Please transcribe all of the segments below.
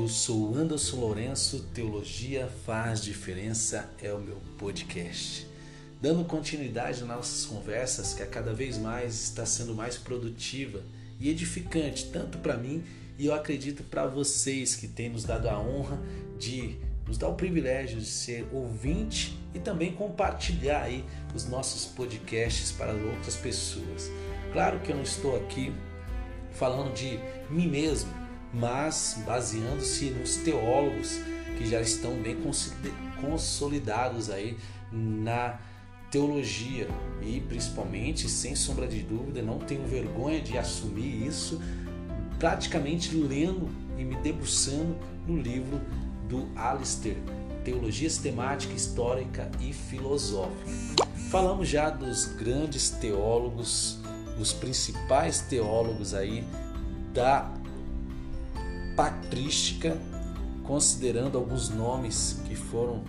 Eu sou Anderson Lourenço, Teologia Faz Diferença é o meu podcast. Dando continuidade nas nossas conversas, que a cada vez mais está sendo mais produtiva e edificante, tanto para mim e eu acredito para vocês que têm nos dado a honra de nos dar o privilégio de ser ouvinte e também compartilhar aí os nossos podcasts para outras pessoas. Claro que eu não estou aqui falando de mim mesmo, mas baseando-se nos teólogos que já estão bem consolidados aí na teologia e principalmente, sem sombra de dúvida, não tenho vergonha de assumir isso, praticamente lendo e me debruçando no livro do Alistair, Teologia Sistemática, Histórica e Filosófica. Falamos já dos grandes teólogos, dos principais teólogos aí da patrística, considerando alguns nomes que foram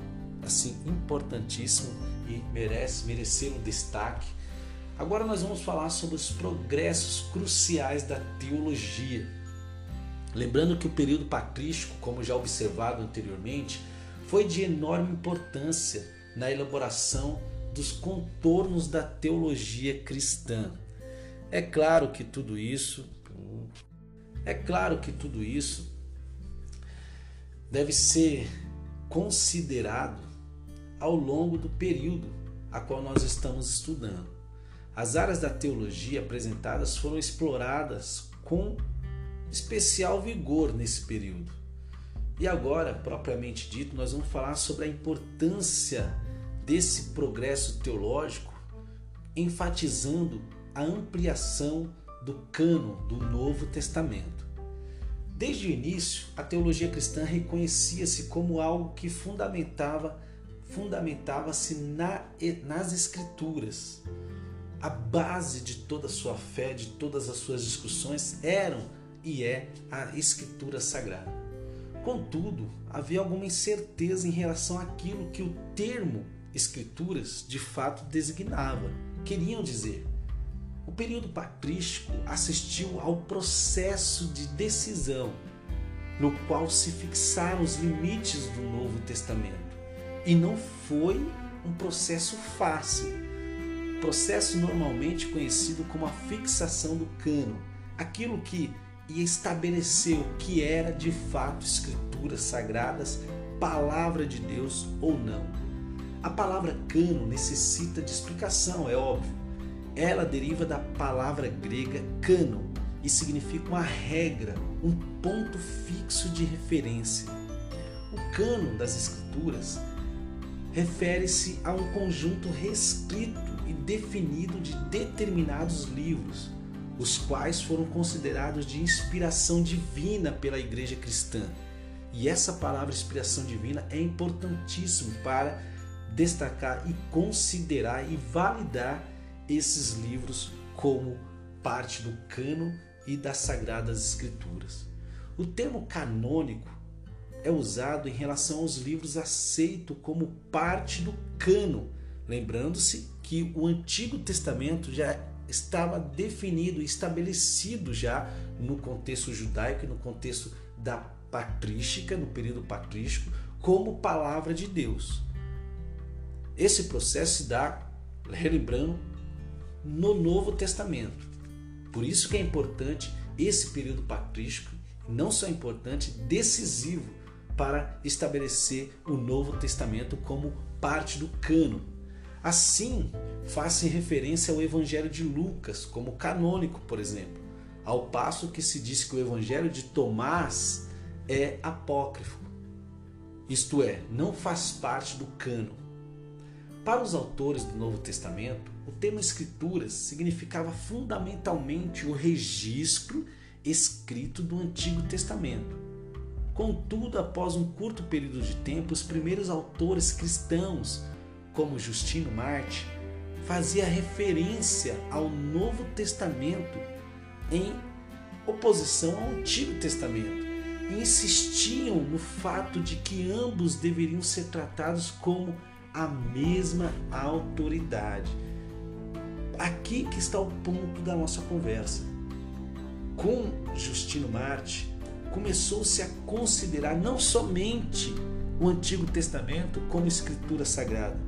assim importantíssimos e merece, mereceram destaque. Agora nós vamos falar sobre os progressos cruciais da teologia. Lembrando que o período patrístico, como já observado anteriormente, foi de enorme importância na elaboração dos contornos da teologia cristã. É claro que tudo isso é claro que tudo isso deve ser considerado ao longo do período a qual nós estamos estudando. As áreas da teologia apresentadas foram exploradas com especial vigor nesse período. E agora, propriamente dito, nós vamos falar sobre a importância desse progresso teológico, enfatizando a ampliação do cano do Novo Testamento. Desde o início, a teologia cristã reconhecia-se como algo que fundamentava fundamentava-se na, nas escrituras. A base de toda a sua fé, de todas as suas discussões eram e é a escritura sagrada. Contudo, havia alguma incerteza em relação àquilo que o termo escrituras de fato designava. Queriam dizer, o período patrístico assistiu ao processo de decisão, no qual se fixaram os limites do Novo Testamento. E não foi um processo fácil. Processo normalmente conhecido como a fixação do cano, aquilo que o que era de fato escrituras sagradas, palavra de Deus ou não. A palavra cano necessita de explicação, é óbvio ela deriva da palavra grega canon e significa uma regra, um ponto fixo de referência. O cânon das escrituras refere-se a um conjunto restrito e definido de determinados livros, os quais foram considerados de inspiração divina pela igreja cristã. E essa palavra inspiração divina é importantíssimo para destacar e considerar e validar esses livros como parte do cano e das sagradas escrituras. O termo canônico é usado em relação aos livros aceitos como parte do cano, lembrando-se que o Antigo Testamento já estava definido estabelecido já no contexto judaico e no contexto da patrística, no período patrístico, como palavra de Deus. Esse processo se dá, relembrando, no Novo Testamento. Por isso que é importante esse período patrístico, não só importante, decisivo para estabelecer o Novo Testamento como parte do cano. Assim, faz-se referência ao Evangelho de Lucas como canônico, por exemplo, ao passo que se diz que o Evangelho de Tomás é apócrifo, isto é, não faz parte do cano. Para os autores do Novo Testamento, o termo Escrituras significava fundamentalmente o registro escrito do Antigo Testamento. Contudo, após um curto período de tempo, os primeiros autores cristãos, como Justino Marte, fazia referência ao Novo Testamento em oposição ao Antigo Testamento e insistiam no fato de que ambos deveriam ser tratados como a mesma autoridade. Aqui que está o ponto da nossa conversa. Com Justino Marte, começou-se a considerar não somente o Antigo Testamento como escritura sagrada,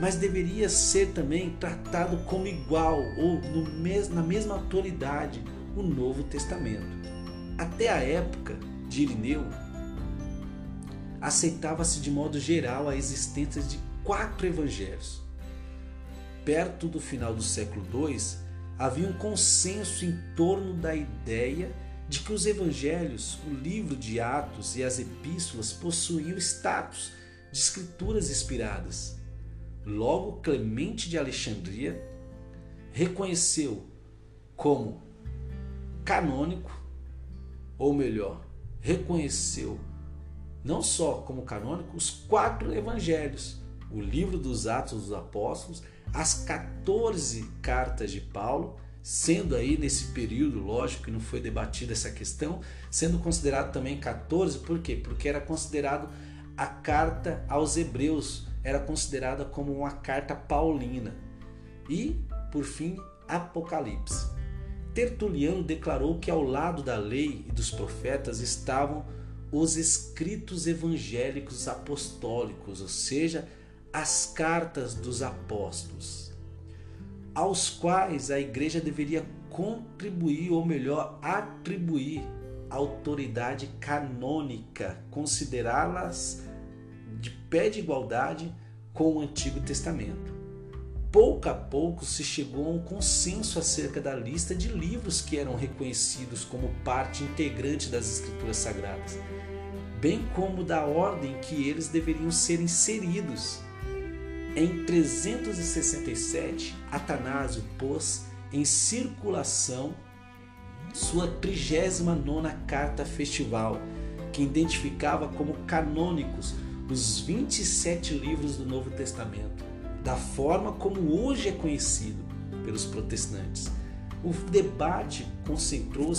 mas deveria ser também tratado como igual ou mes na mesma autoridade o Novo Testamento. Até a época de Irineu, aceitava-se de modo geral a existência de quatro evangelhos. Perto do final do século II, havia um consenso em torno da ideia de que os evangelhos, o livro de Atos e as epístolas possuíam status de escrituras inspiradas. Logo, Clemente de Alexandria reconheceu como canônico, ou melhor, reconheceu não só como canônico os quatro evangelhos, o livro dos Atos dos Apóstolos, as 14 cartas de Paulo, sendo aí nesse período, lógico que não foi debatida essa questão, sendo considerado também 14, por quê? Porque era considerado a carta aos Hebreus, era considerada como uma carta paulina. E, por fim, Apocalipse. Tertuliano declarou que ao lado da lei e dos profetas estavam os escritos evangélicos apostólicos, ou seja, as cartas dos apóstolos, aos quais a igreja deveria contribuir, ou melhor, atribuir autoridade canônica, considerá-las de pé de igualdade com o Antigo Testamento. Pouco a pouco se chegou a um consenso acerca da lista de livros que eram reconhecidos como parte integrante das Escrituras Sagradas, bem como da ordem que eles deveriam ser inseridos em 367, Atanásio pôs em circulação sua 39 carta festival, que identificava como canônicos os 27 livros do Novo Testamento, da forma como hoje é conhecido pelos protestantes. O debate concentrou-se